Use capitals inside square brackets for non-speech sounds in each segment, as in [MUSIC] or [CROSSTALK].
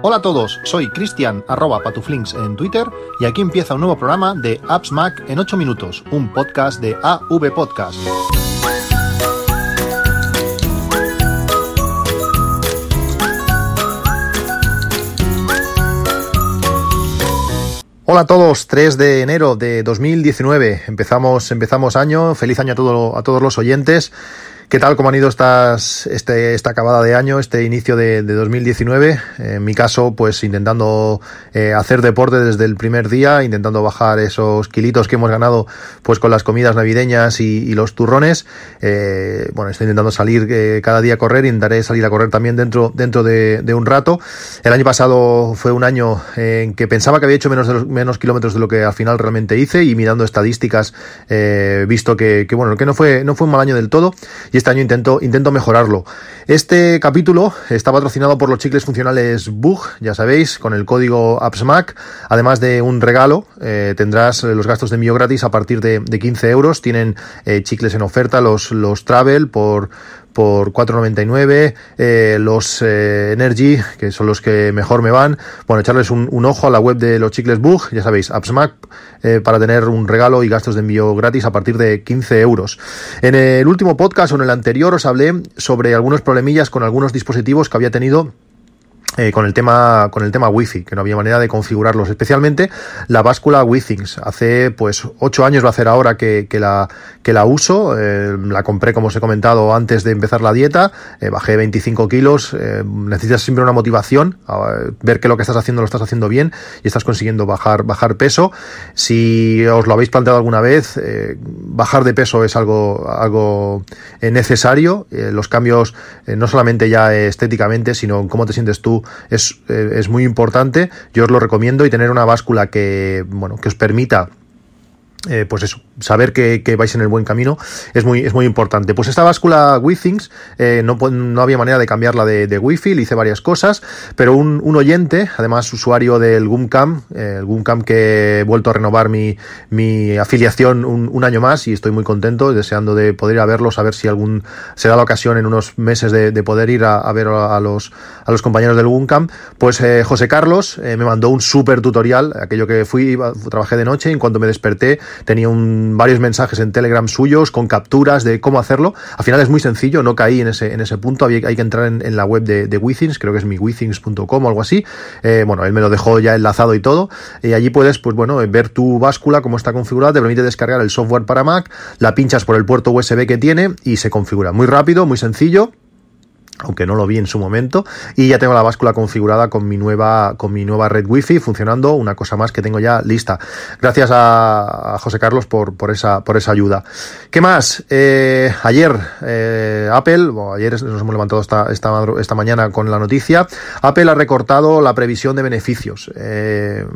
Hola a todos, soy Cristian arroba patuflinks en Twitter y aquí empieza un nuevo programa de Apps Mac en 8 minutos, un podcast de AV Podcast. Hola a todos, 3 de enero de 2019. Empezamos, empezamos año. Feliz año a, todo, a todos los oyentes. ¿Qué tal? ¿Cómo han ido estas, este, esta acabada de año, este inicio de, de 2019? En mi caso, pues intentando eh, hacer deporte desde el primer día, intentando bajar esos kilitos que hemos ganado pues con las comidas navideñas y, los turrones. Eh, bueno, estoy intentando salir eh, cada día a correr, intentaré salir a correr también dentro, dentro de, un rato. El año pasado fue un año en que pensaba que había hecho menos, de los, menos kilómetros de lo que al final realmente hice y mirando estadísticas, visto que, que, bueno, que no fue, no fue un mal año del todo. Y este año intento, intento mejorarlo. Este capítulo está patrocinado por los chicles funcionales Bug, ya sabéis, con el código AppsMac. Además de un regalo, eh, tendrás los gastos de envío gratis a partir de, de 15 euros. Tienen eh, chicles en oferta, los, los Travel por por 4,99, eh, los eh, Energy, que son los que mejor me van, bueno, echarles un, ojo a la web de los chicles Bug, ya sabéis, AppsMac, eh, para tener un regalo y gastos de envío gratis a partir de 15 euros. En el último podcast o en el anterior os hablé sobre algunos problemillas con algunos dispositivos que había tenido eh, con el tema con el tema wifi que no había manera de configurarlos. Especialmente la báscula Withings hace pues ocho años va a hacer ahora que, que la que la uso. Eh, la compré como os he comentado antes de empezar la dieta. Eh, bajé 25 kilos. Eh, necesitas siempre una motivación. A ver que lo que estás haciendo lo estás haciendo bien y estás consiguiendo bajar bajar peso. Si os lo habéis planteado alguna vez eh, bajar de peso es algo algo eh, necesario. Los cambios no solamente ya estéticamente sino cómo te sientes tú es, eh, es muy importante. Yo os lo recomiendo y tener una báscula que, bueno, que os permita eh, pues eso, saber que, vais en el buen camino es muy, es muy importante. Pues esta báscula WeThings eh, no, no había manera de cambiarla de, de Wi-Fi, le hice varias cosas, pero un, un oyente, además usuario del Goomcam, eh, el que he vuelto a renovar mi, mi afiliación un, año más y estoy muy contento, deseando de poder ir a verlos, a ver si algún se da la ocasión en unos meses de, de poder ir a, ver a, los, a los compañeros del Goomcam. Pues eh, José Carlos eh, me mandó un súper tutorial, aquello que fui, iba, trabajé de noche en cuanto me desperté tenía varios mensajes en Telegram suyos con capturas de cómo hacerlo. Al final es muy sencillo, no caí en ese, punto, hay que entrar en, la web de, de Withings, creo que es mi withings.com o algo así. Eh, bueno, él me lo dejó ya enlazado y todo. Y allí puedes, pues bueno, ver tu báscula, cómo está configurada, te permite descargar el software para Mac, la pinchas por el puerto USB que tiene y se configura. Muy rápido, muy sencillo aunque no lo vi en su momento, y ya tengo la báscula configurada con mi nueva, con mi nueva red wifi funcionando, una cosa más que tengo ya lista. Gracias a, a José Carlos por, por, esa, por esa ayuda. ¿Qué más? Eh, ayer, eh, Apple, bueno, ayer nos hemos levantado esta, esta, esta mañana con la noticia, Apple ha recortado la previsión de beneficios. Eh,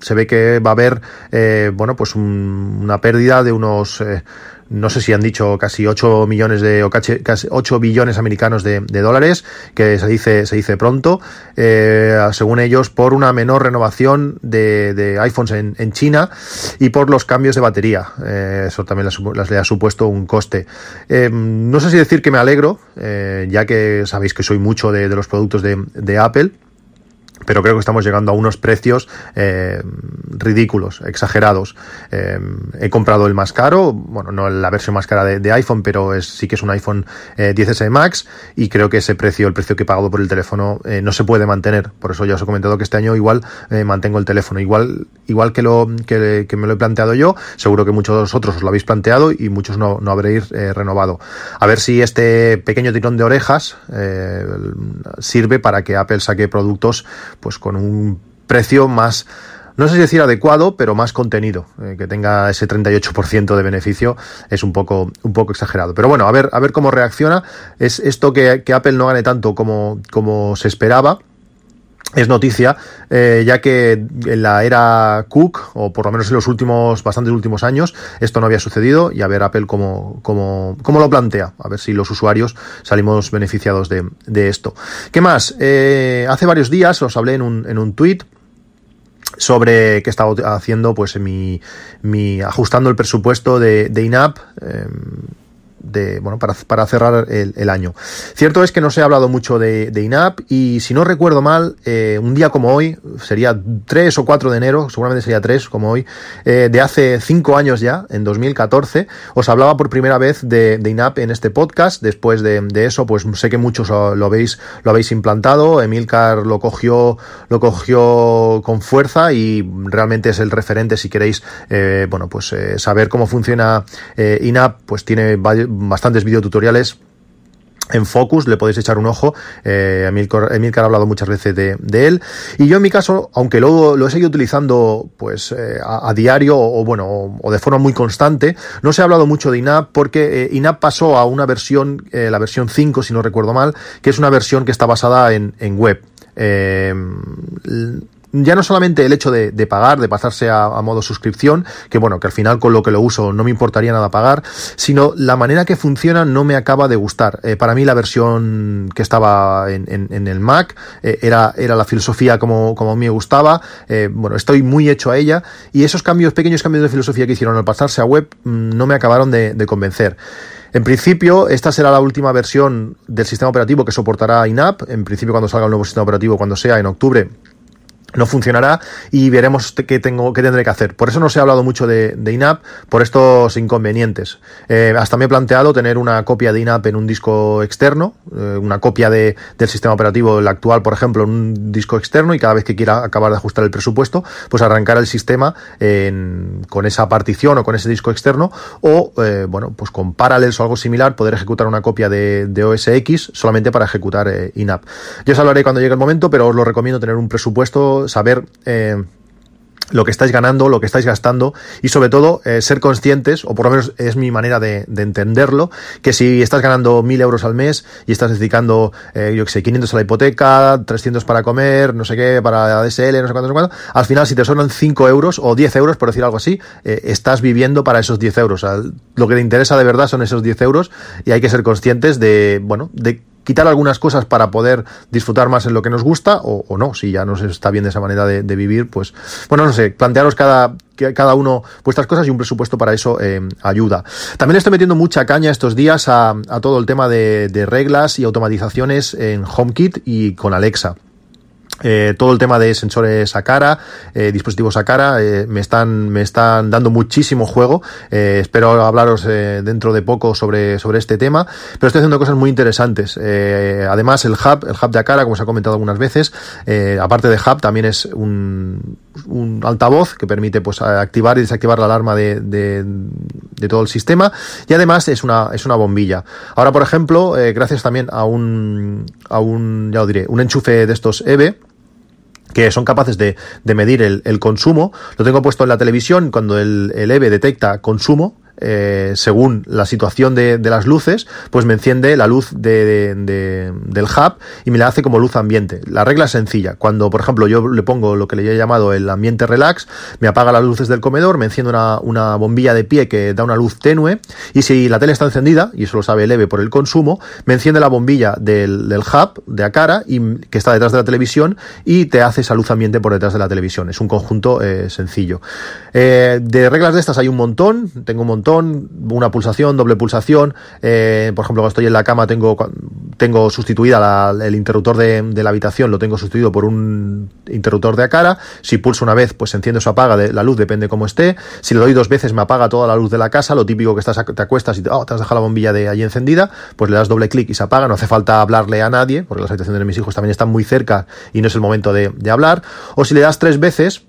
se ve que va a haber, eh, bueno, pues un, una pérdida de unos, eh, no sé si han dicho casi 8 millones de, o casi 8 billones americanos de, de dólares, que se dice, se dice pronto, eh, según ellos, por una menor renovación de, de iPhones en, en, China y por los cambios de batería. Eh, eso también les, les, le ha supuesto un coste. Eh, no sé si decir que me alegro, ya que sabéis que soy mucho de, de los productos de Apple pero creo que estamos llegando a unos precios eh, ridículos, exagerados. Eh, he comprado el más caro, bueno, no la versión más cara de, iPhone, pero sí que es un iPhone eh, 10S Max y creo que ese precio, el precio que he pagado por el teléfono, eh, no se puede mantener. Por eso ya os he comentado que este año igual mantengo el teléfono. Igual, igual que, lo, que, me lo he planteado yo, seguro que muchos de vosotros os lo habéis planteado y muchos no, no habréis renovado. A ver si este pequeño tirón de orejas sirve para que Apple saque productos pues con un precio más no sé si decir adecuado, pero más contenido, eh, que tenga ese 38% de beneficio es un poco, un poco exagerado. Pero bueno, a ver, a ver cómo reacciona. Es esto que, que Apple no gane tanto como, como se esperaba. Es noticia, eh, ya que en la era Cook, o por lo menos en los últimos, bastantes últimos años, esto no había sucedido, y a ver Apple cómo, cómo, cómo lo plantea, a ver si los usuarios salimos beneficiados de, de esto. ¿Qué más? Eh, hace varios días os hablé en un, en un tweet sobre qué estaba haciendo pues mi, mi ajustando el presupuesto de, de INAP eh, de bueno, para, para cerrar el, año. Cierto es que no se ha hablado mucho de, INAP y si no recuerdo mal, eh, un día como hoy, sería 3 o 4 de enero, seguramente sería 3 como hoy, eh, de hace 5 años ya, en 2014, os hablaba por primera vez de, INAP en este podcast. Después de, eso, pues sé que muchos lo habéis, lo habéis implantado. Emilcar lo cogió, lo cogió con fuerza y realmente es el referente si queréis, eh, bueno, pues saber cómo funciona INAP, pues tiene bastantes videotutoriales en Focus, le podéis echar un ojo. Eh, Emilcar, ha hablado muchas veces de, él. Y yo en mi caso, aunque luego lo he seguido utilizando pues eh, a, diario o, bueno, o, de forma muy constante, no se ha hablado mucho de INAP porque eh, INAP pasó a una versión, eh, la versión 5, si no recuerdo mal, que es una versión que está basada en, en web. Ya no solamente el hecho de, de pagar, de pasarse a, a, modo suscripción, que bueno, que al final con lo que lo uso no me importaría nada pagar, sino la manera que funciona no me acaba de gustar. Eh, para mí la versión que estaba en, en, en el Mac eh, era, era la filosofía como, como a mí me gustaba, eh, bueno, estoy muy hecho a ella y esos cambios, pequeños cambios de filosofía que hicieron al pasarse a web mm, no me acabaron de, de convencer. En principio, esta será la última versión del sistema operativo que soportará INAP. En principio, cuando salga el nuevo sistema operativo, cuando sea en octubre, no funcionará y veremos qué tengo qué tendré que hacer. Por eso no se ha hablado mucho de, INAP, por estos inconvenientes. Eh, hasta me he planteado tener una copia de INAP en un disco externo, eh, una copia de, del sistema operativo, el actual, por ejemplo, en un disco externo y cada vez que quiera acabar de ajustar el presupuesto, pues arrancar el sistema en, con esa partición o con ese disco externo o, eh, bueno, pues con Parallels o algo similar, poder ejecutar una copia de, de OS X solamente para ejecutar eh, INAP. Yo os hablaré cuando llegue el momento, pero os lo recomiendo tener un presupuesto saber eh, lo que estáis ganando, lo que estáis gastando y sobre todo eh, ser conscientes, o por lo menos es mi manera de, de entenderlo, que si estás ganando mil euros al mes y estás dedicando, eh, yo que sé, 500 a la hipoteca, 300 para comer, no sé qué, para DSL, no sé cuánto, no sé cuánto, al final si te sobran 5 euros o 10 euros, por decir algo así, eh, estás viviendo para esos 10 euros. Lo que te interesa de verdad son esos 10 euros y hay que ser conscientes de, bueno, de quitar algunas cosas para poder disfrutar más en lo que nos gusta o, no, si ya nos está bien de esa manera de, de, vivir, pues bueno, no sé, plantearos cada, cada uno vuestras cosas y un presupuesto para eso eh, ayuda. También estoy metiendo mucha caña estos días a, a todo el tema de, de reglas y automatizaciones en HomeKit y con Alexa. Eh, todo el tema de sensores a cara, eh, dispositivos a cara, eh, me están, me están dando muchísimo juego. Espero hablaros dentro de poco sobre, sobre este tema, pero estoy haciendo cosas muy interesantes. Además, el hub, el hub de a cara, como se ha comentado algunas veces, aparte de hub, también es un, altavoz que permite pues activar y desactivar la alarma de, de, de, todo el sistema y además es una, es una bombilla. Ahora, por ejemplo, gracias también a un, a un, ya lo diré, un enchufe de estos EVE, que son capaces de, de medir el, el, consumo. Lo tengo puesto en la televisión cuando el, el EVE detecta consumo, eh, según la situación de, las luces, pues me enciende la luz de, de, del hub y me la hace como luz ambiente. La regla es sencilla. Cuando, por ejemplo, yo le pongo lo que le he llamado el ambiente relax, me apaga las luces del comedor, me enciende una, bombilla de pie que da una luz tenue y si la tele está encendida, y eso lo sabe leve por el consumo, me enciende la bombilla del, del hub de a cara y, que está detrás de la televisión y te hace esa luz ambiente por detrás de la televisión. Es un conjunto eh, sencillo. Eh, de reglas de estas hay un montón, tengo un montón una pulsación, doble pulsación. Eh, por ejemplo, cuando estoy en la cama tengo, tengo sustituida el interruptor de, la habitación, lo tengo sustituido por un interruptor de cara. Si pulso una vez, pues enciende o se apaga la luz, depende cómo esté. Si le doy dos veces, me apaga toda la luz de la casa. Lo típico que estás, te acuestas y oh, te has dejado la bombilla de allí encendida, pues le das doble clic y se apaga. No hace falta hablarle a nadie, porque las habitaciones de mis hijos también están muy cerca y no es el momento de hablar. O si le das tres veces,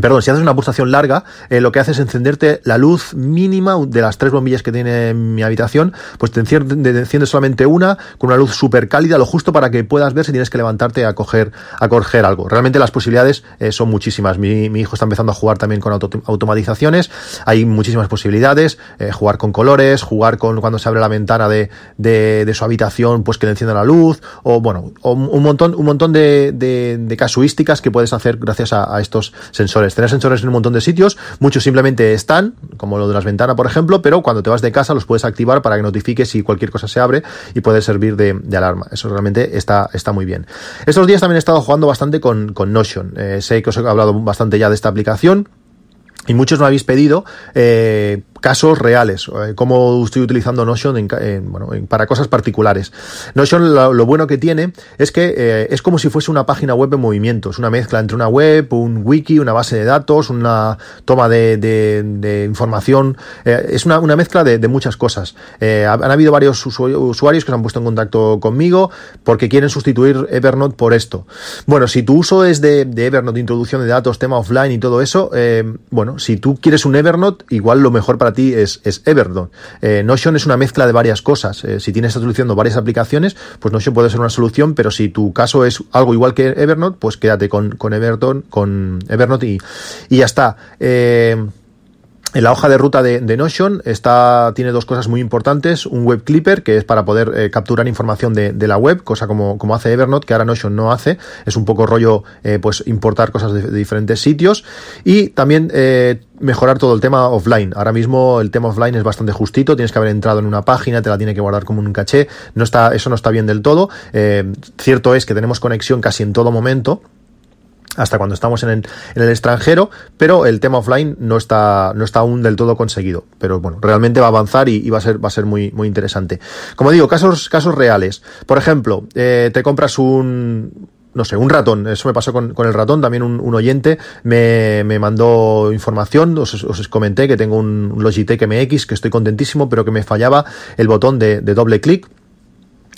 Perdón, si haces una pulsación larga, eh, lo que hace es encenderte la luz mínima de las tres bombillas que tiene mi habitación, pues te enciende, te enciende solamente una con una luz súper cálida, lo justo para que puedas ver si tienes que levantarte a coger, a coger algo. Realmente las posibilidades eh, son muchísimas. Mi, mi, hijo está empezando a jugar también con auto, automatizaciones, hay muchísimas posibilidades, eh, jugar con colores, jugar con cuando se abre la ventana de, de, de, su habitación, pues que le encienda la luz, o bueno, un montón, un montón de, de, casuísticas que puedes hacer gracias a estos sensores sensores. Tener sensores en un montón de sitios, muchos simplemente están, como lo de las ventanas, por ejemplo, pero cuando te vas de casa los puedes activar para que notifique si cualquier cosa se abre y puede servir de, alarma. Eso realmente está, está muy bien. Estos días también he estado jugando bastante con, con Notion. Eh, sé que os he hablado bastante ya de esta aplicación y muchos me habéis pedido eh, casos reales, eh, cómo estoy utilizando Notion en, bueno, para cosas particulares. Notion lo, bueno que tiene es que eh, es como si fuese una página web en movimiento, es una mezcla entre una web, un wiki, una base de datos, una toma de, información, eh, es una, mezcla de, muchas cosas. han habido varios usuarios que se han puesto en contacto conmigo porque quieren sustituir Evernote por esto. Bueno, si tu uso es de, Evernote, introducción de datos, tema offline y todo eso, bueno, si tú quieres un Evernote, igual lo mejor para ti es, es Evernote. Eh, Notion es una mezcla de varias cosas. Eh, si tienes utilizando varias aplicaciones, pues Notion puede ser una solución, pero si tu caso es algo igual que Evernote, pues quédate con, con con Evernote y, y ya está. Eh, en la hoja de ruta de, Notion está, tiene dos cosas muy importantes. Un web clipper, que es para poder eh, capturar información de, la web, cosa como, como hace Evernote, que ahora Notion no hace. Es un poco rollo, eh, pues, importar cosas de, diferentes sitios. Y también eh, mejorar todo el tema offline. Ahora mismo el tema offline es bastante justito. Tienes que haber entrado en una página, te la tiene que guardar como un caché. No está, eso no está bien del todo. cierto es que tenemos conexión casi en todo momento hasta cuando estamos en el, en el, extranjero, pero el tema offline no está, no está aún del todo conseguido. Pero bueno, realmente va a avanzar y, va a ser, va a ser muy, muy interesante. Como digo, casos, casos reales. Por ejemplo, eh, te compras un, no sé, un ratón. Eso me pasó con, con el ratón. También un, oyente me, me, mandó información. Os, os, comenté que tengo un Logitech MX que estoy contentísimo, pero que me fallaba el botón de, de doble clic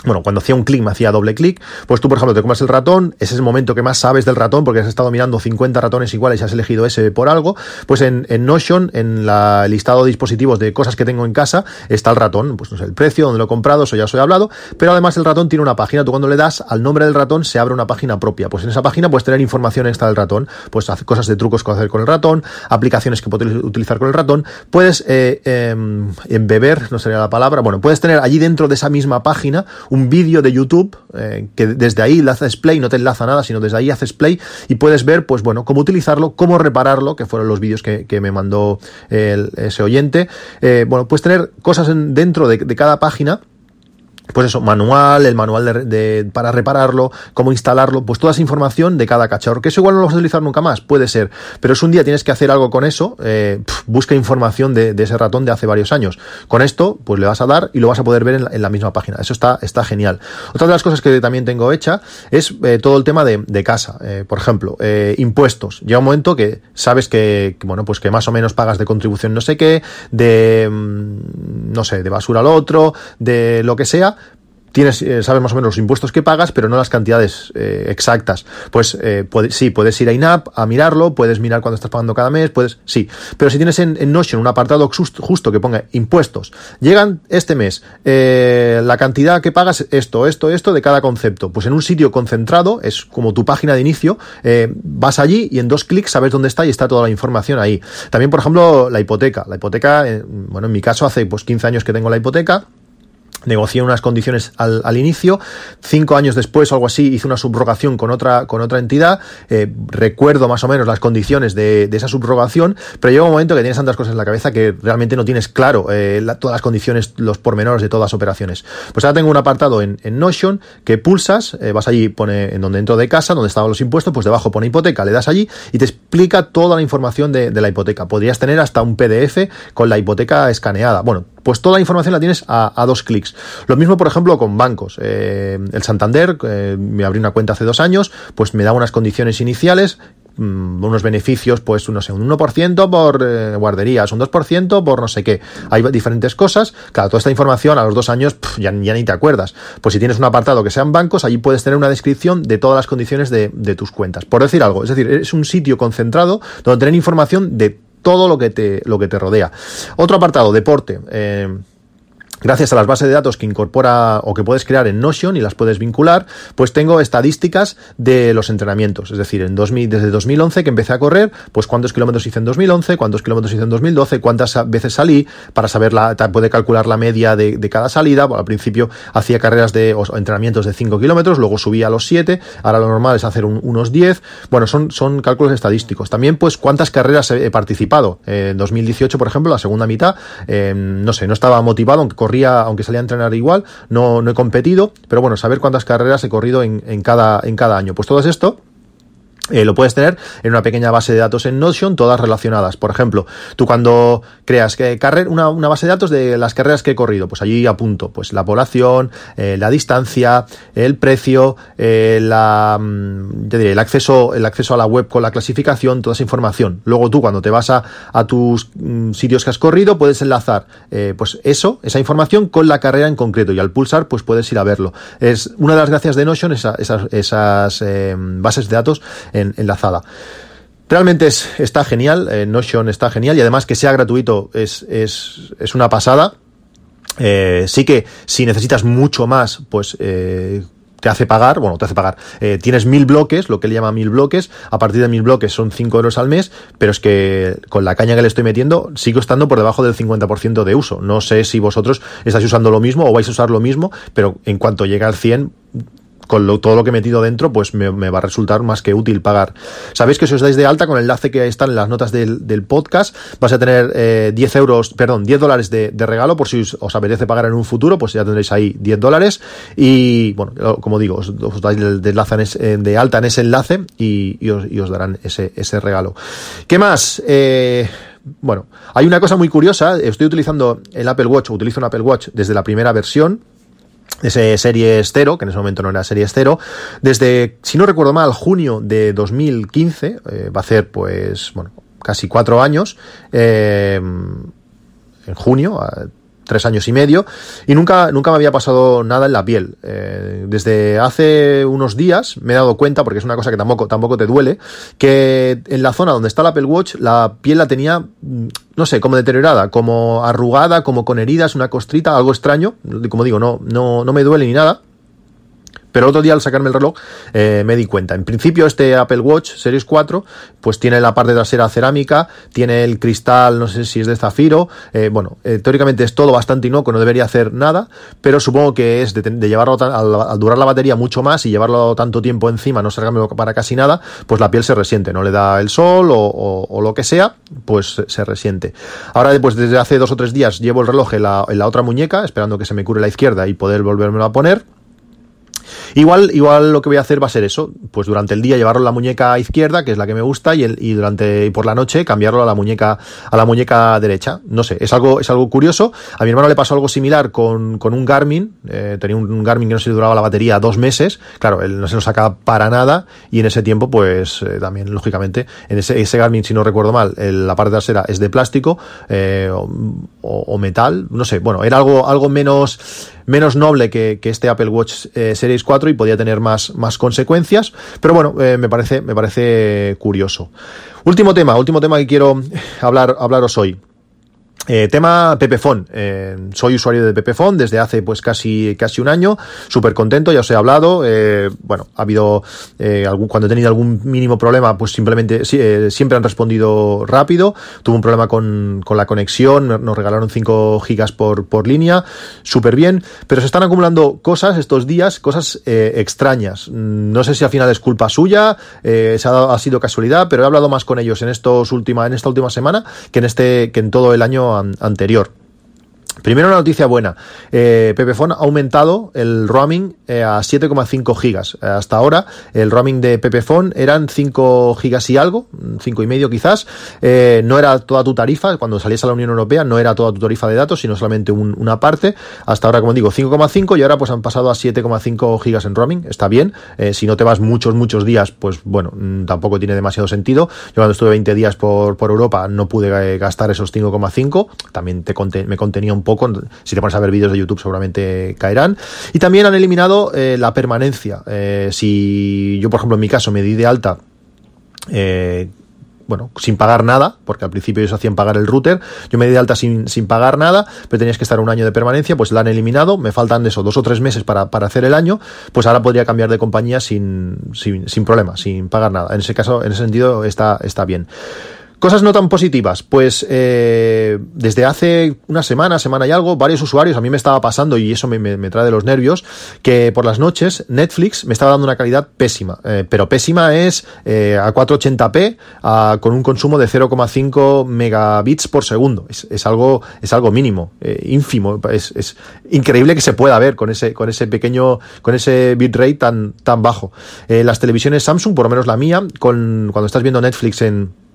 bueno, cuando hacía un clic me hacía doble clic, pues tú, por ejemplo, te comes el ratón, ese es el momento que más sabes del ratón porque has estado mirando 50 ratones iguales y has elegido ese por algo, pues en, Notion, en la, el listado de dispositivos de cosas que tengo en casa, está el ratón, pues no sé, el precio, donde lo he comprado, eso ya os he hablado, pero además el ratón tiene una página, tú cuando le das al nombre del ratón se abre una página propia, pues en esa página puedes tener información extra del ratón, pues cosas de trucos que hacer con el ratón, aplicaciones que puedes utilizar con el ratón, puedes eh, em, embeber, no sería la palabra, bueno, puedes tener allí dentro de esa misma página vídeo de YouTube eh, que desde ahí le haces play, no te enlaza nada, sino desde ahí haces play y puedes ver, pues bueno, cómo utilizarlo, cómo repararlo, que fueron los vídeos que, me mandó ese oyente. Eh, bueno, puedes tener cosas dentro de, de cada página pues eso, manual, el manual de, para repararlo, cómo instalarlo, pues toda esa información de cada cacharro, que eso igual no lo vas a utilizar nunca más, puede ser, pero es un día tienes que hacer algo con eso, eh, busca información de, ese ratón de hace varios años. Con esto, pues le vas a dar y lo vas a poder ver en la, misma página. Eso está, está genial. Otra de las cosas que también tengo hecha es eh, todo el tema de, casa. Eh, por ejemplo, impuestos. Llega un momento que sabes que, bueno, pues que más o menos pagas de contribución no sé qué, de, mm, no sé, de basura al otro, de lo que sea, tienes, eh, sabes más o menos los impuestos que pagas, pero no las cantidades eh, exactas. Pues eh, sí, puedes ir a INAP a mirarlo, puedes mirar cuándo estás pagando cada mes, puedes, sí. Pero si tienes en, Notion un apartado justo, que ponga impuestos, llegan este mes, la cantidad que pagas, esto, esto, esto de cada concepto. Pues en un sitio concentrado, es como tu página de inicio, vas allí y en dos clics sabes dónde está y está toda la información ahí. También, por ejemplo, la hipoteca. La hipoteca, bueno, en mi caso hace pues 15 años que tengo la hipoteca negocié unas condiciones al, al, inicio, cinco años después algo así hice una subrogación con otra, con otra entidad, eh, recuerdo más o menos las condiciones de, de, esa subrogación, pero llega un momento que tienes tantas cosas en la cabeza que realmente no tienes claro eh, todas las condiciones, los pormenores de todas las operaciones. Pues ahora tengo un apartado en, en Notion que pulsas, eh, vas allí, pone en donde dentro de casa, donde estaban los impuestos, pues debajo pone hipoteca, le das allí y te explica toda la información de, de la hipoteca. Podrías tener hasta un PDF con la hipoteca escaneada. Bueno, pues toda la información la tienes a, dos clics. Lo mismo, por ejemplo, con bancos. Eh, el Santander, eh, me abrí una cuenta hace dos años, pues me da unas condiciones iniciales mm, unos beneficios, pues no sé, un 1% por eh, guarderías, un 2% por no sé qué. Hay diferentes cosas. Claro, toda esta información a los dos años ya, ni te acuerdas. Pues si tienes un apartado que sean bancos, allí puedes tener una descripción de todas las condiciones de, de tus cuentas. Por decir algo, es decir, es un sitio concentrado donde tener información de todo lo que te, lo que te rodea. Otro apartado, deporte. Eh, gracias a las bases de datos que incorpora o que puedes crear en Notion y las puedes vincular, pues tengo estadísticas de los entrenamientos. Es decir, en 2000, desde 2011 que empecé a correr, pues cuántos kilómetros hice en 2011, cuántos kilómetros hice en 2012, cuántas veces salí, para saber la, puede calcular la media de, cada salida. al principio hacía carreras de o entrenamientos de 5 kilómetros, luego subía a los 7, ahora lo normal es hacer unos 10. Bueno, son, son cálculos estadísticos. También, pues, cuántas carreras he, participado. en 2018, por ejemplo, la segunda mitad, eh, no sé, no estaba motivado, aunque corría, aunque salía a entrenar igual, no, no he competido, pero bueno, saber cuántas carreras he corrido en, en, cada, en cada año. Pues todo esto eh, lo puedes tener en una pequeña base de datos en Notion, todas relacionadas. Por ejemplo, tú cuando creas una, base de datos de las carreras que he corrido, pues allí apunto pues la población, eh, la distancia, el precio, eh, la, mm, diré, el acceso, el acceso a la web con la clasificación, toda esa información. Luego tú cuando te vas a, a tus mm, sitios que has corrido, puedes enlazar pues eso, esa información con la carrera en concreto y al pulsar pues puedes ir a verlo. Es una de las gracias de Notion, esas, esas bases de datos enlazada. Realmente es, está genial, eh, Notion está genial y además que sea gratuito es, es, es una pasada. Eh, sí que si necesitas mucho más, pues eh, te hace pagar, bueno, te hace pagar. tienes mil bloques, lo que él llama mil bloques, a partir de mil bloques son 5 euros al mes, pero es que con la caña que le estoy metiendo sigo estando por debajo del 50% de uso. No sé si vosotros estáis usando lo mismo o vais a usar lo mismo, pero en cuanto llegue al 100 con lo, todo lo que he metido dentro, pues me, va a resultar más que útil pagar. Sabéis que si os dais de alta con el enlace que está en las notas del, podcast, vais a tener eh, 10 euros, perdón, 10 dólares de, regalo por si os, apetece pagar en un futuro, pues ya tendréis ahí 10 dólares. Y bueno, como digo, os, dais de, enlace de alta en ese enlace y, os, darán ese, ese regalo. ¿Qué más? Eh, bueno, hay una cosa muy curiosa. Estoy utilizando el Apple Watch, utilizo un Apple Watch desde la primera versión ese serie estero, que en ese momento no era serie estero, desde, si no recuerdo mal, junio de 2015, eh, va a ser pues, bueno, casi cuatro años, eh, en junio, tres años y medio, y nunca, nunca me había pasado nada en la piel. Eh, desde hace unos días me he dado cuenta, porque es una cosa que tampoco, tampoco te duele, que en la zona donde está el Apple Watch, la piel la tenía, mm, no sé, como deteriorada, como arrugada, como con heridas, una costrita, algo extraño. Como digo, no, no, no me duele ni nada. Pero otro día al sacarme el reloj eh, me di cuenta. En principio este Apple Watch Series 4 pues tiene la parte trasera cerámica, tiene el cristal, no sé si es de zafiro, eh, bueno, eh, teóricamente es todo bastante inocuo, no debería hacer nada, pero supongo que es de, llevarlo al, durar la batería mucho más y llevarlo tanto tiempo encima, no servirme para casi nada, pues la piel se resiente, no le da el sol o, lo que sea, pues se resiente. Ahora, pues desde hace dos o tres días llevo el reloj en la, en la otra muñeca, esperando que se me cure la izquierda y poder volvérmelo a poner. Igual, igual lo que voy a hacer va a ser eso, pues durante el día llevarlo a la muñeca izquierda, que es la que me gusta, y, durante y por la noche cambiarlo a la muñeca a la muñeca derecha. No sé, es algo es algo curioso. A mi hermano le pasó algo similar con, con un Garmin, eh, tenía un, Garmin que no se le duraba la batería dos meses, claro, él no se lo saca para nada y en ese tiempo pues eh, también lógicamente en ese, ese Garmin si no recuerdo mal, la parte trasera es de plástico eh, o, metal, no sé, bueno, era algo algo menos menos noble que, este Apple Watch Series 4 y podía tener más, más consecuencias. Pero bueno, eh, me, parece, me parece curioso. Último tema, último tema que quiero hablar, hablaros hoy. Eh, tema Pepefon. Eh, soy usuario de Pepefon desde hace pues casi, casi un año. Súper contento, ya os he hablado. Eh, bueno, ha habido eh, cuando he tenido algún mínimo problema, pues simplemente eh, siempre han respondido rápido. Tuve un problema con, con la conexión, nos regalaron 5 gigas por, por línea, súper bien. Pero se están acumulando cosas estos días, cosas extrañas. No sé si al final es culpa suya, se ha, ha, sido casualidad, pero he hablado más con ellos en estos última, en esta última semana que en este, que en todo el año anterior. Primero una noticia buena. Eh, ha aumentado el roaming eh, a 7,5 gigas. Eh, hasta ahora el roaming de Pepefon eran 5 gigas y algo, 5 y medio quizás. Eh, no era toda tu tarifa, cuando salías a la Unión Europea no era toda tu tarifa de datos, sino solamente una parte. Hasta ahora, como digo, 5,5 y ahora pues han pasado a 7,5 gigas en roaming. Está bien. si no te vas muchos, muchos días, pues bueno, mm, tampoco tiene demasiado sentido. Yo cuando estuve 20 días por, por Europa no pude gastar esos 5,5. También te me contenía un poco. Si te pones a ver vídeos de YouTube seguramente caerán. Y también han eliminado eh, la permanencia. Eh, si yo, por ejemplo, en mi caso me di de alta eh, bueno, sin pagar nada, porque al principio ellos hacían pagar el router, yo me di de alta sin, sin pagar nada, pero tenías que estar un año de permanencia, pues la han eliminado, me faltan de eso dos o tres meses para, para hacer el año, pues ahora podría cambiar de compañía sin, sin, sin problema, sin pagar nada. En ese caso, en ese sentido, está, está bien. Cosas no tan positivas, pues eh, desde hace una semana, semana y algo, varios usuarios, a mí me estaba pasando y eso me, trae de los nervios, que por las noches Netflix me estaba dando una calidad pésima, eh, pero pésima es eh, a 480p a, con un consumo de 0,5 megabits por segundo, es, algo, es algo mínimo, eh, ínfimo, es, increíble que se pueda ver con ese, con ese pequeño, con ese bitrate tan, tan bajo. Las televisiones Samsung, por lo menos la mía, con, cuando estás viendo Netflix en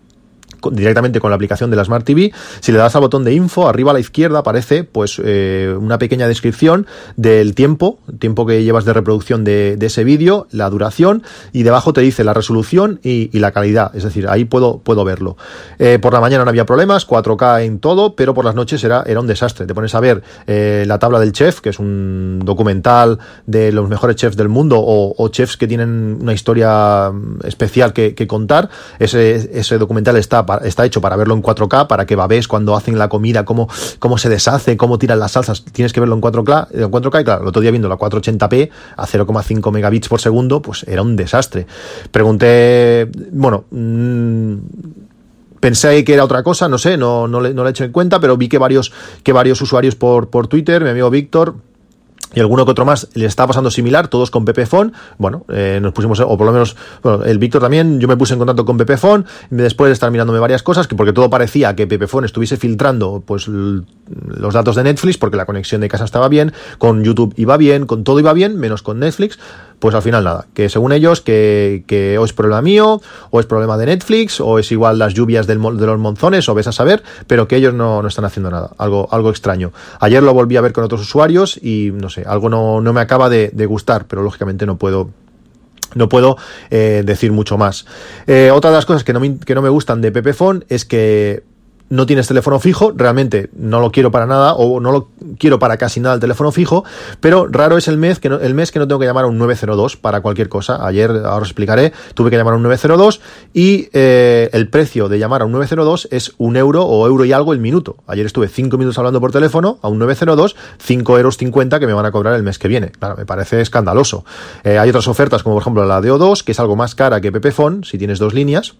directamente con la aplicación de la Smart TV. Si le das al botón de info, arriba a la izquierda aparece pues eh, una pequeña descripción del tiempo, tiempo que llevas de reproducción de, ese vídeo, la duración y debajo te dice la resolución y, la calidad. Es decir, ahí puedo, puedo verlo. Eh, por la mañana no había problemas, 4K en todo, pero por las noches era, era un desastre. Te pones a ver eh, la tabla del chef, que es un documental de los mejores chefs del mundo o, chefs que tienen una historia especial que, que contar. Ese, ese documental está está hecho para verlo en 4K, para que babés cuando hacen la comida, cómo, cómo se deshace, cómo tiran las salsas, tienes que verlo en 4K, en 4K y claro, el otro día viendo la 480p a 0,5 megabits por segundo, pues era un desastre. Pregunté, bueno, mmm, pensé que era otra cosa, no sé, no, no, le, no le he hecho en cuenta, pero vi que varios, que varios usuarios por, por Twitter, mi amigo Víctor, y alguno que otro más le está pasando similar, todos con Pepefon. Bueno, eh, nos pusimos, o por lo menos, bueno, el Víctor también, yo me puse en contacto con Pepefon, después de estar mirándome varias cosas, que porque todo parecía que Pepefon estuviese filtrando pues los datos de Netflix, porque la conexión de casa estaba bien, con YouTube iba bien, con todo iba bien, menos con Netflix pues al final nada, que según ellos que, que, o es problema mío, o es problema de Netflix, o es igual las lluvias de los monzones, o ves a saber, pero que ellos no, no, están haciendo nada, algo, algo extraño. Ayer lo volví a ver con otros usuarios y no sé, algo no, no me acaba de, de gustar, pero lógicamente no puedo no puedo eh, decir mucho más. Eh, otra de las cosas que no, me, que no me gustan de Pepefon es que no tienes teléfono fijo, realmente no lo quiero para nada o no lo quiero para casi nada el teléfono fijo, pero raro es el mes que no, el mes que no tengo que llamar a un 902 para cualquier cosa. Ayer, ahora os explicaré, tuve que llamar a un 902 y eh, el precio de llamar a un 902 es un euro o euro y algo el minuto. Ayer estuve 5 minutos hablando por teléfono a un 902, 5 euros 50 que me van a cobrar el mes que viene. Claro, me parece escandaloso. Eh, hay otras ofertas como por ejemplo la de O2, que es algo más cara que Pepefon si tienes dos líneas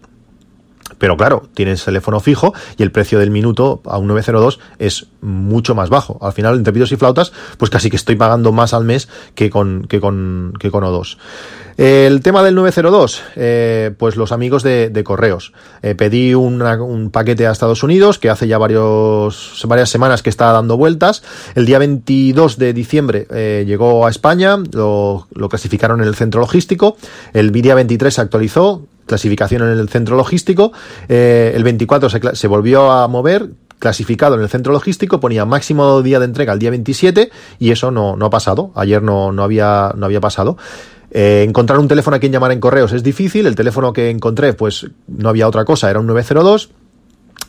pero claro, tienes teléfono fijo y el precio del minuto a un 902 es mucho más bajo. Al final, entre pitos y flautas, pues casi que estoy pagando más al mes que con, que con, que con O2. El tema del 902, eh, pues los amigos de, de correos. Eh, pedí un paquete a Estados Unidos que hace ya varios, varias semanas que está dando vueltas. El día 22 de diciembre eh, llegó a España, lo, lo, clasificaron en el centro logístico. El día 23 se actualizó, clasificación en el centro logístico. Eh, el 24 se, se volvió a mover, clasificado en el centro logístico, ponía máximo día de entrega el día 27 y eso no, no ha pasado. Ayer no, no, había, no había pasado. Eh, encontrar un teléfono a quien llamar en correos es difícil. El teléfono que encontré, pues no había otra cosa, era un 902.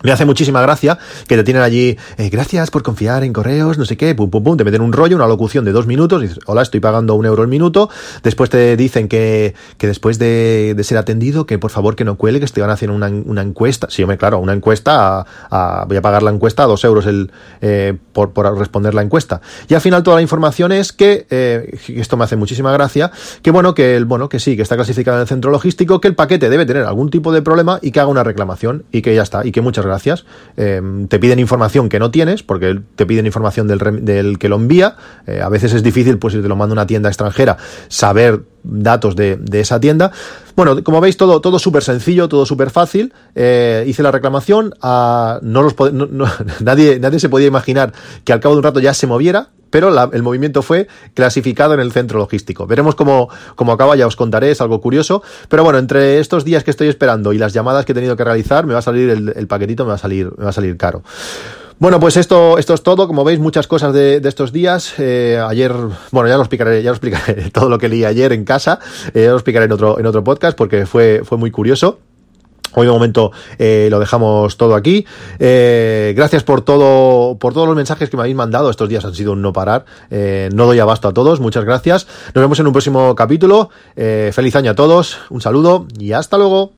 Me hace muchísima gracia que te tienen allí, eh, gracias por confiar en correos, no sé qué, pum, pum, pum, te meten un rollo, una locución de dos minutos, dices, hola, estoy pagando un euro el minuto, después te dicen que, que después de, de, ser atendido, que por favor que no cuele, que te van a hacer una, una encuesta, sí, hombre, claro, una encuesta, a, voy a pagar la encuesta a dos euros el, eh, por, por responder la encuesta. Y al final toda la información es que, eh, esto me hace muchísima gracia, que bueno, que el, bueno, que sí, que está clasificado en el centro logístico, que el paquete debe tener algún tipo de problema y que haga una reclamación y que ya está, y que muchas gracias gracias. Eh, te piden información que no tienes, porque te piden información del, del que lo envía. Eh, a veces es difícil, pues si te lo manda una tienda extranjera, saber datos de, de esa tienda. Bueno, como veis, todo, todo súper sencillo, todo súper fácil. Eh, hice la reclamación, a, no los, no, no, [LAUGHS] nadie, nadie se podía imaginar que al cabo de un rato ya se moviera pero el movimiento fue clasificado en el centro logístico. Veremos cómo, cómo acaba, ya os contaré, es algo curioso. Pero bueno, entre estos días que estoy esperando y las llamadas que he tenido que realizar, me va a salir el, paquetito, me va a salir, me va a salir caro. Bueno, pues esto, esto es todo. Como veis, muchas cosas de, estos días. Eh, ayer, bueno, ya lo explicaré, ya lo explicaré [LAUGHS] todo lo que leí ayer en casa. Eh, ya lo explicaré en otro, en otro podcast porque fue, fue muy curioso. Hoy de momento eh, lo dejamos todo aquí. Eh, gracias por todo, por todos los mensajes que me habéis mandado. Estos días han sido un no parar. Eh, no doy abasto a todos. Muchas gracias. Nos vemos en un próximo capítulo. Eh, feliz año a todos. Un saludo y hasta luego.